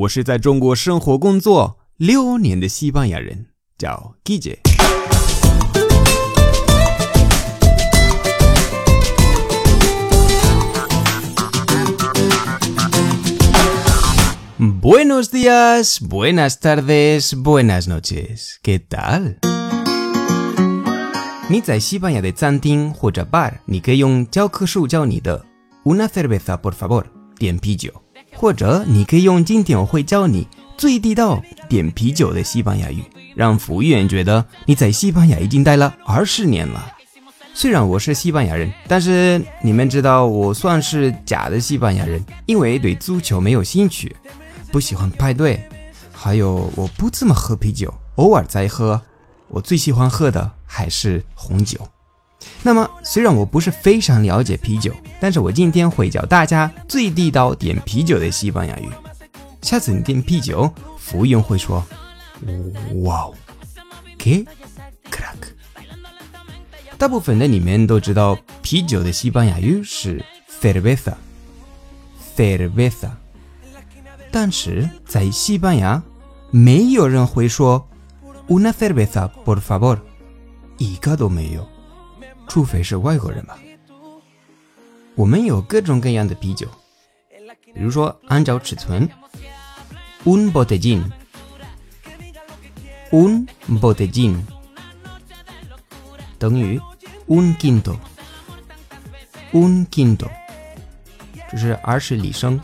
我是在中国生活工作六年的西班牙人，叫 Guille。Buenos días, buenas tardes, buenas noches. ¿Qué tal? 你在西班牙的餐厅或者 bar，你可以用教科书教你的 una cerveza por favor 点啤酒， 或者你可以用今天我会教你最地道点啤酒的西班牙语，让服务员觉得你在西班牙已经待了二十年了。虽然我是西班牙人，但是你们知道我算是假的西班牙人，因为对足球没有兴趣。不喜欢派对，还有我不怎么喝啤酒，偶尔在喝。我最喜欢喝的还是红酒。那么，虽然我不是非常了解啤酒，但是我今天会教大家最地道点啤酒的西班牙语。下次你点啤酒，服务员会说：“哇哦，que crack。”大部分的你们都知道，啤酒的西班牙语是 cerveza，cerveza。但是在西班牙，没有人会说 una cerveza por favor，一个都没有，除非是外国人吧。我们有各种各样的啤酒，比如说按照尺寸，un botellín，un botellín 等于 un quinto，un quinto，这是二十里升。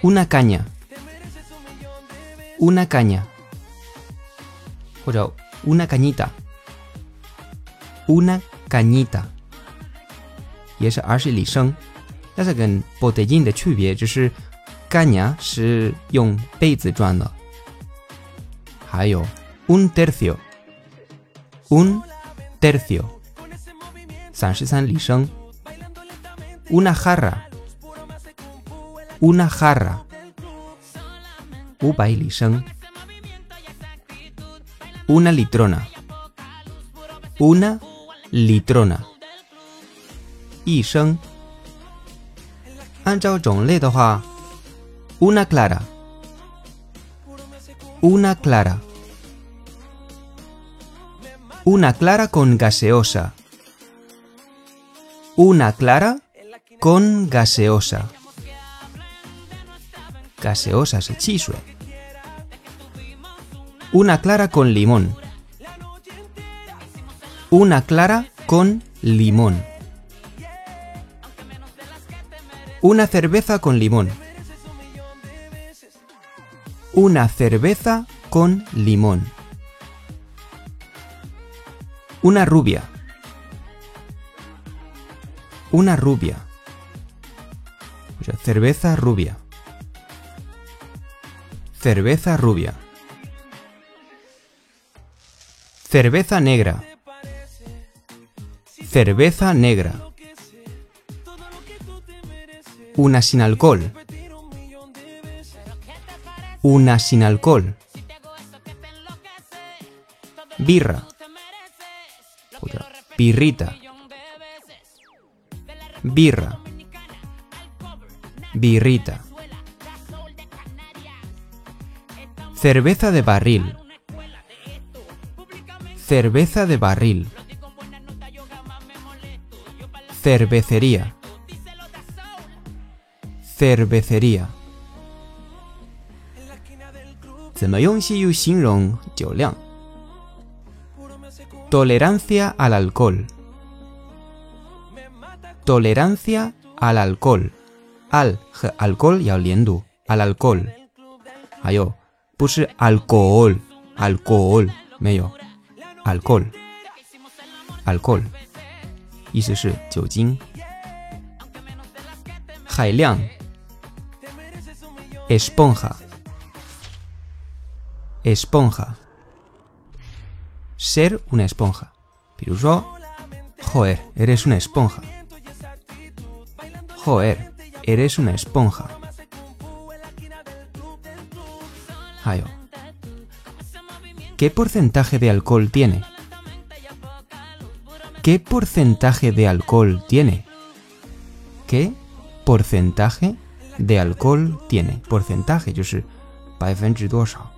una caña, una caña, 或者 una cañita, una cañita，也是二十里升，但是跟 botellín 的区别就是 caña 是用杯子装的，还有 un tercio, un tercio，三十三里升，una jarra。una jarra, una litrona, una litrona, una clara, una clara, una clara con gaseosa, una clara con gaseosa. Gaseosa se chisue. Una clara con limón. Una clara con limón. Una cerveza con limón. Una cerveza con limón. Una rubia. Una rubia. cerveza rubia. Cerveza rubia. Cerveza negra. Cerveza negra. Una sin alcohol. Una sin alcohol. Birra. Birrita. Birra. Birrita. Cerveza de barril. Cerveza de barril. Cervecería. Cervecería. Tolerancia al alcohol. Tolerancia al alcohol. Al alcohol y al al alcohol. Ayo, 不是 alcohol alcohol 没有 alcohol alcohol 意思是酒精。海量 esponja esponja ser una esponja 比如说 joder eres una esponja joder eres una esponja ¿Qué porcentaje de alcohol tiene? ¿Qué porcentaje de alcohol tiene? ¿Qué porcentaje de alcohol tiene? Porcentaje 就是百分之多少。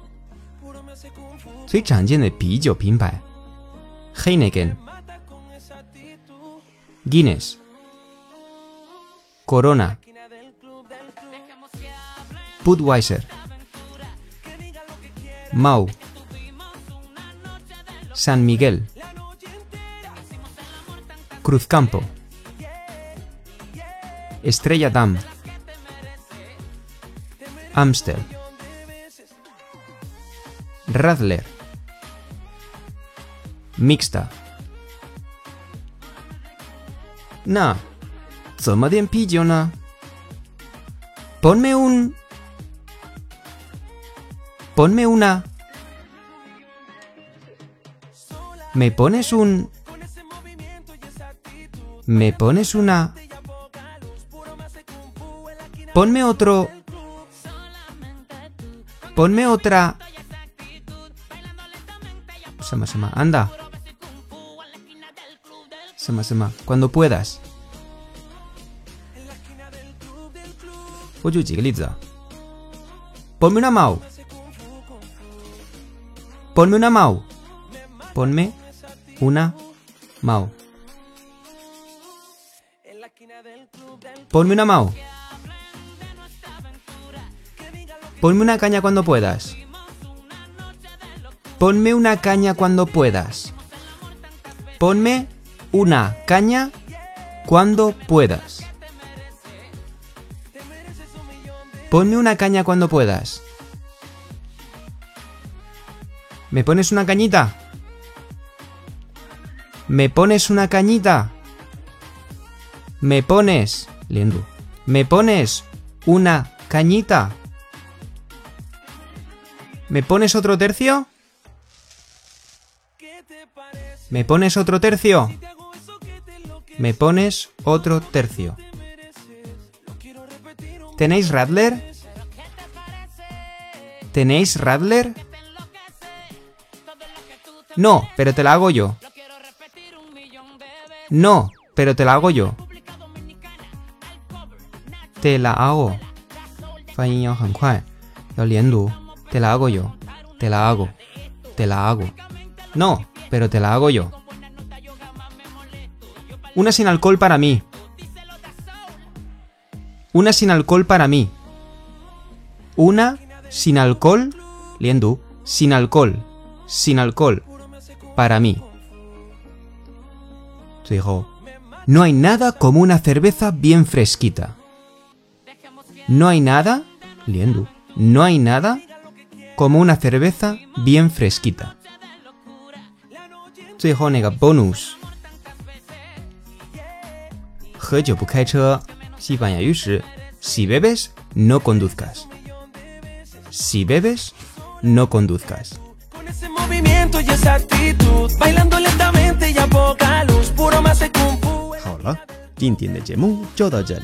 最常见的啤酒品牌：Heineken、Guinness、Corona、Budweiser、Mau、San Miguel、 Cruzcampo, Estrella Damm, Amstel, Radler, Mixta. Na, toma de pillo, na. Ponme un. Ponme una. ¿Me pones un.? ¿Me pones una? Ponme otro... Ponme otra... Sama, sama, anda. Sama, sama, cuando puedas. Oye, chiquilita. Ponme una Mau. Ponme una Mau. Ponme una Mau. Ponme una mau. Ponme una caña cuando puedas. Ponme una caña cuando puedas. Ponme una caña cuando puedas. Ponme una caña cuando puedas. ¿Me pones una cañita? ¿Me pones una cañita? ¿Me pones? Liendo. ¿Me pones una cañita? ¿Me pones otro tercio? ¿Me pones otro tercio? ¿Me pones otro tercio? ¿Tenéis Radler? ¿Tenéis Radler? No, pero te la hago yo. No, pero te la hago yo. Te la hago. Te la hago yo. Te la hago. Te la hago. No, pero te la hago yo. Una sin alcohol para mí. Una sin alcohol para mí. Una sin alcohol. Liendu. Sin alcohol. Sin alcohol para mí. no hay nada como una cerveza bien fresquita. No hay nada, liendu, no hay nada como una cerveza bien fresquita. nega bonus. si bebes, no conduzcas. Si bebes, no conduzcas. movimiento y esa actitud, bailando lentamente y a poca luz, puro más de kung fu. 好了，今天的节目就到这里。